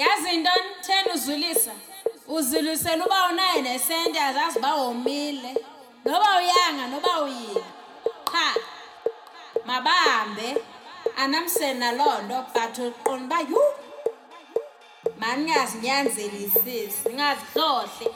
yazi intoni theni uzulisa. Uzulisela uba unaye nesente azazi uba womile. Noba uyanga noba uyile qha mabahambe anamseni naloo nto but uqonda uba yu maningazinyanzelisisi ningazihlohle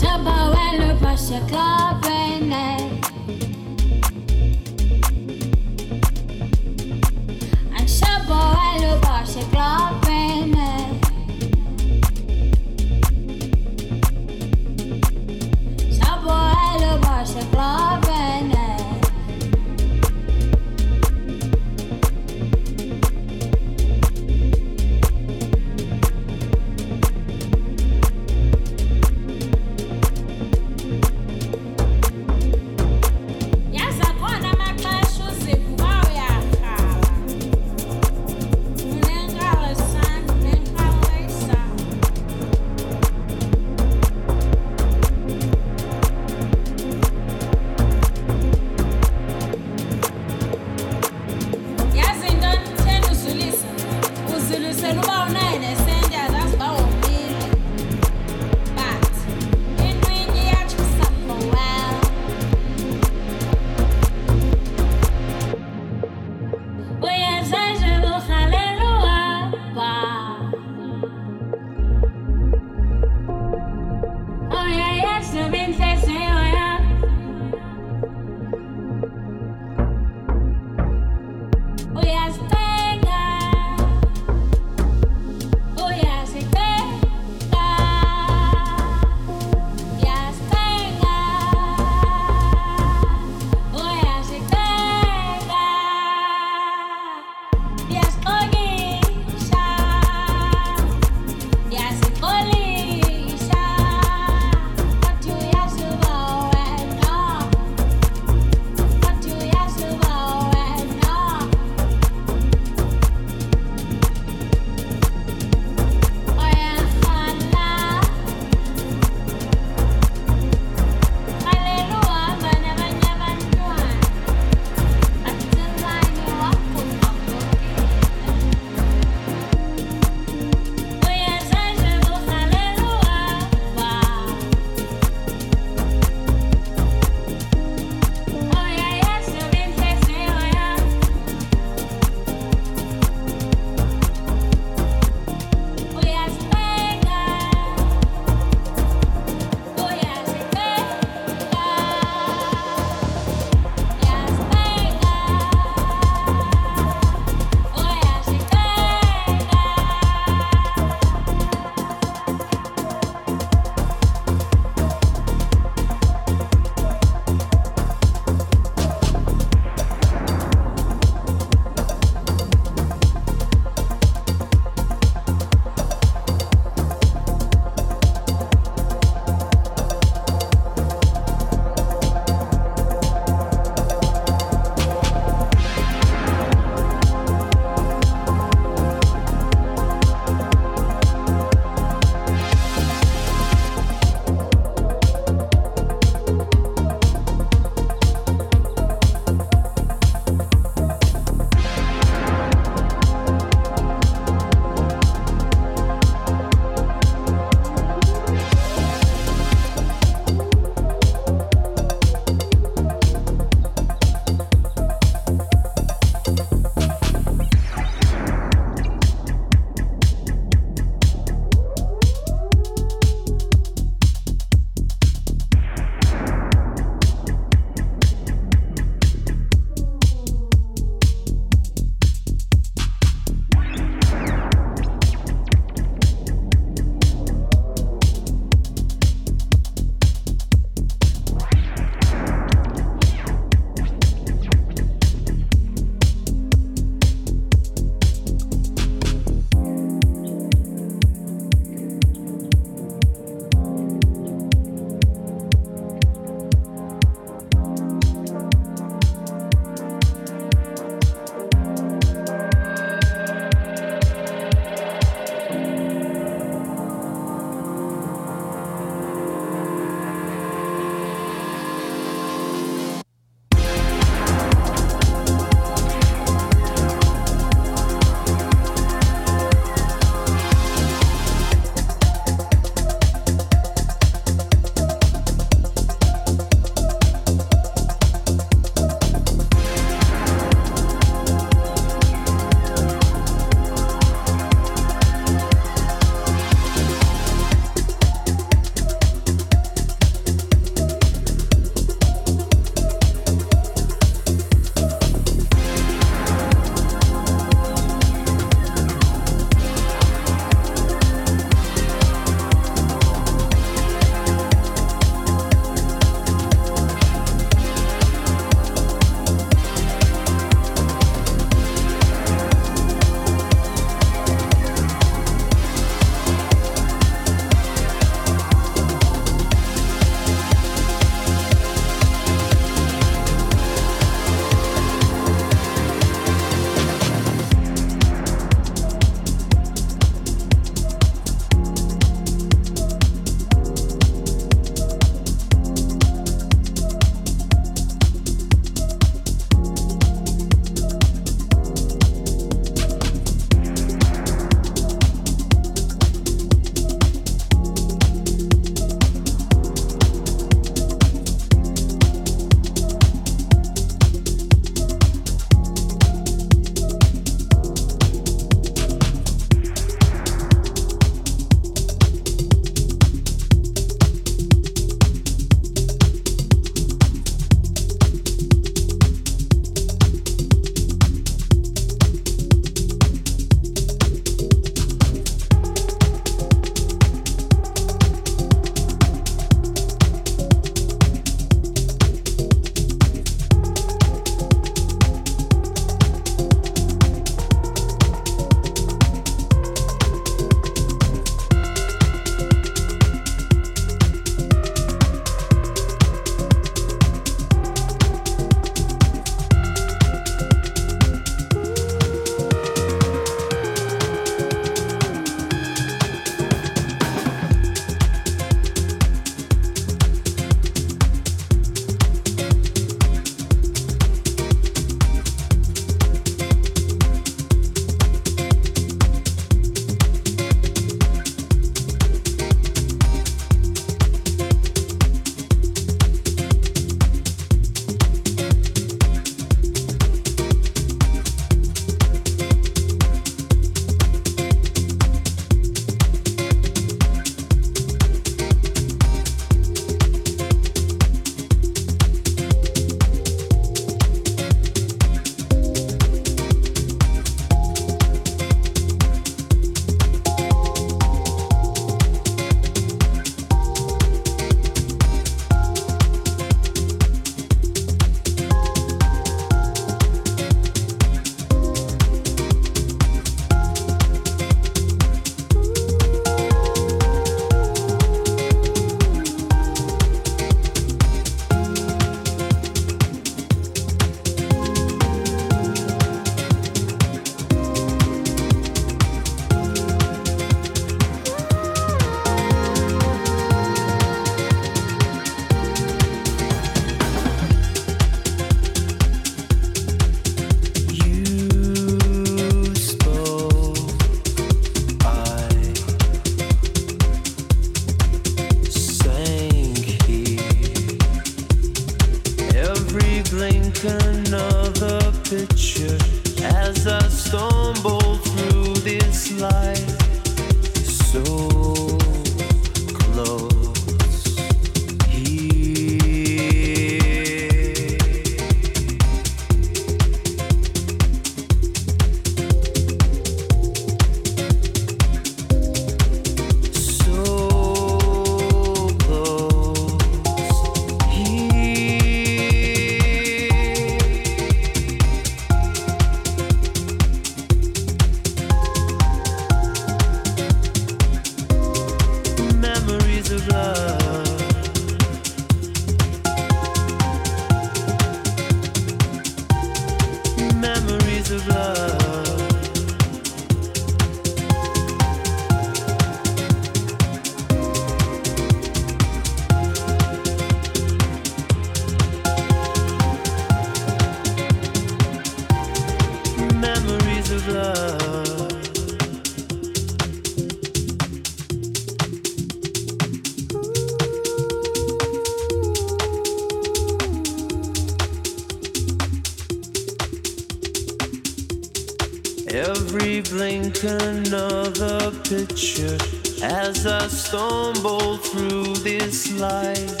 picture as I stumble through this life.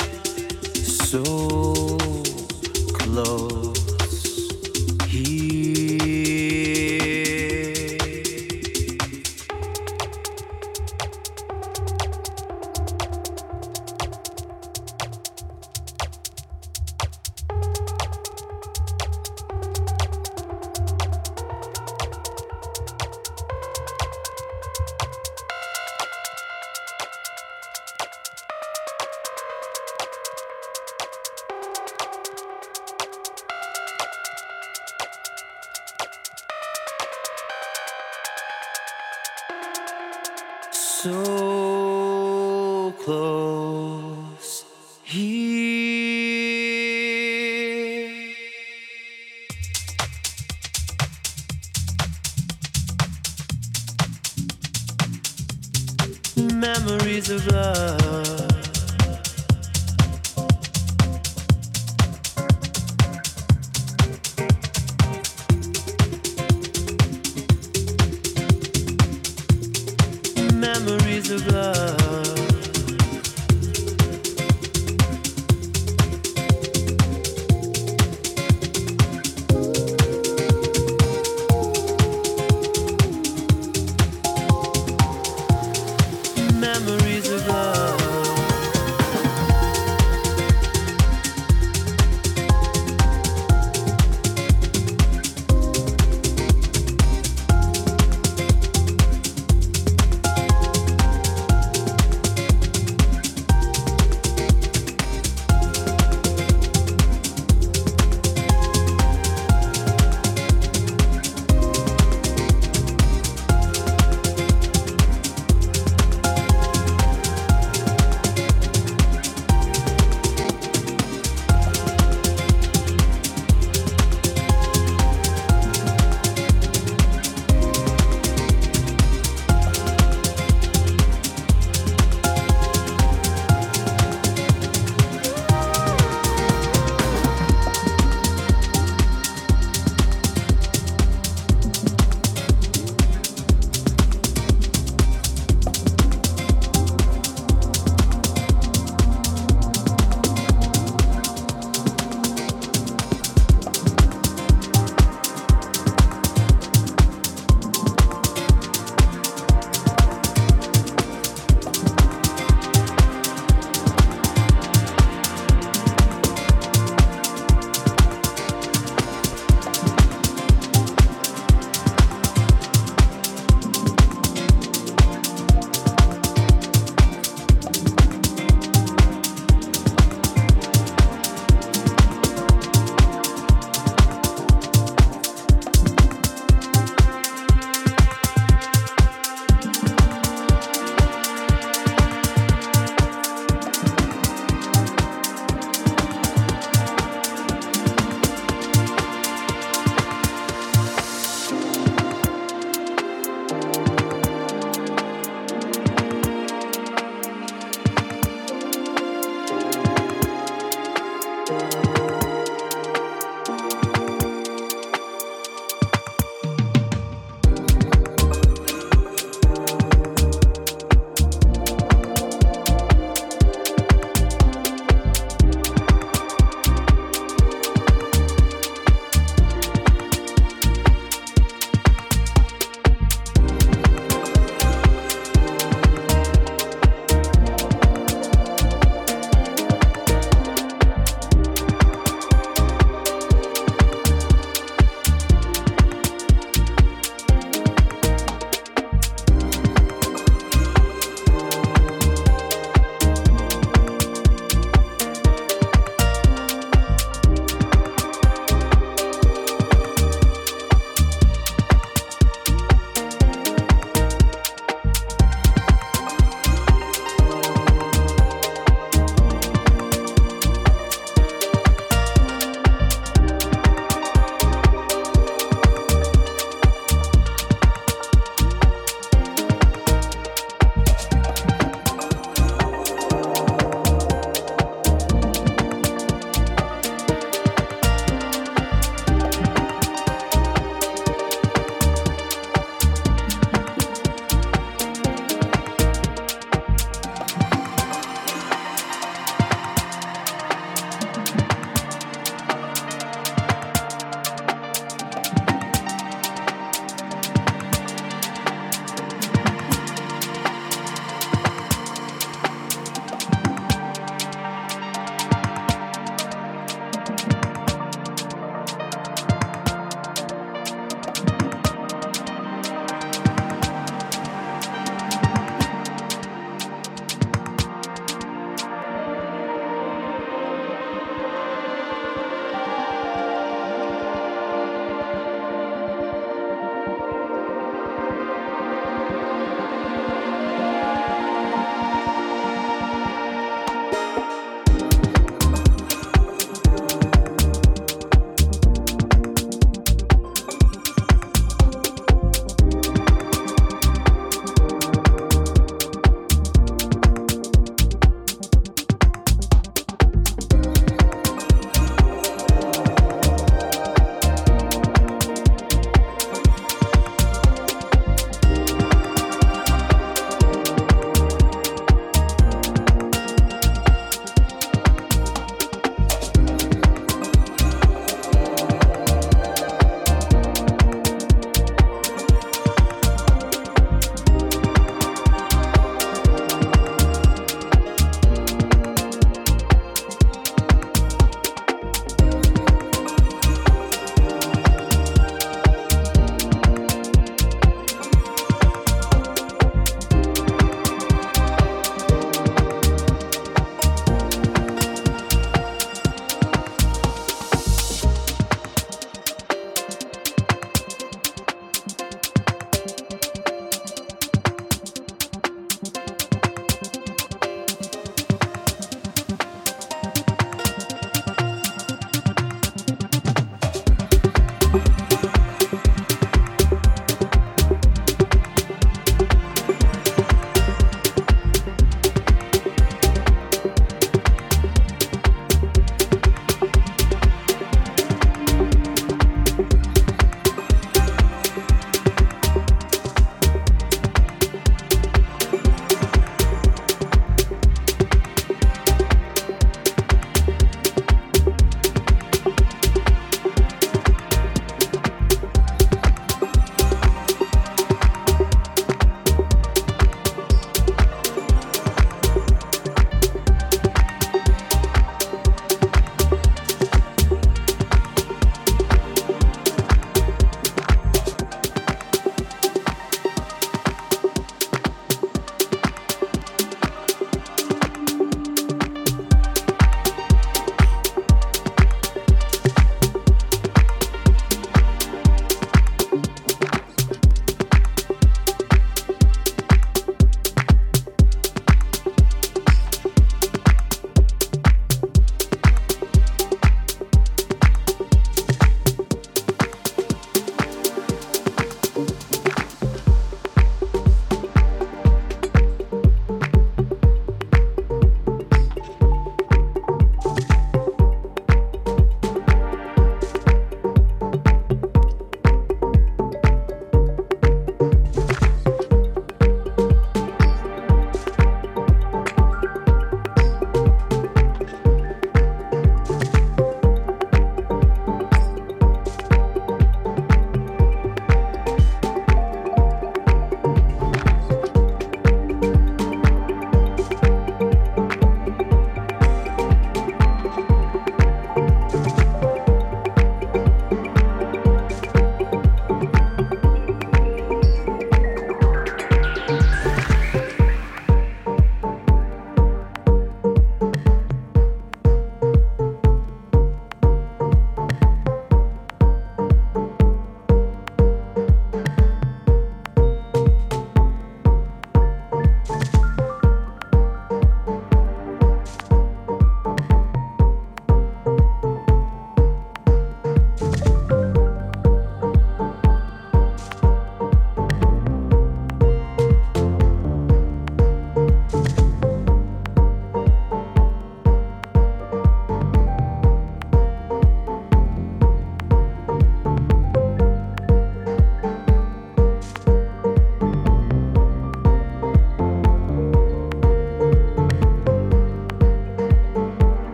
so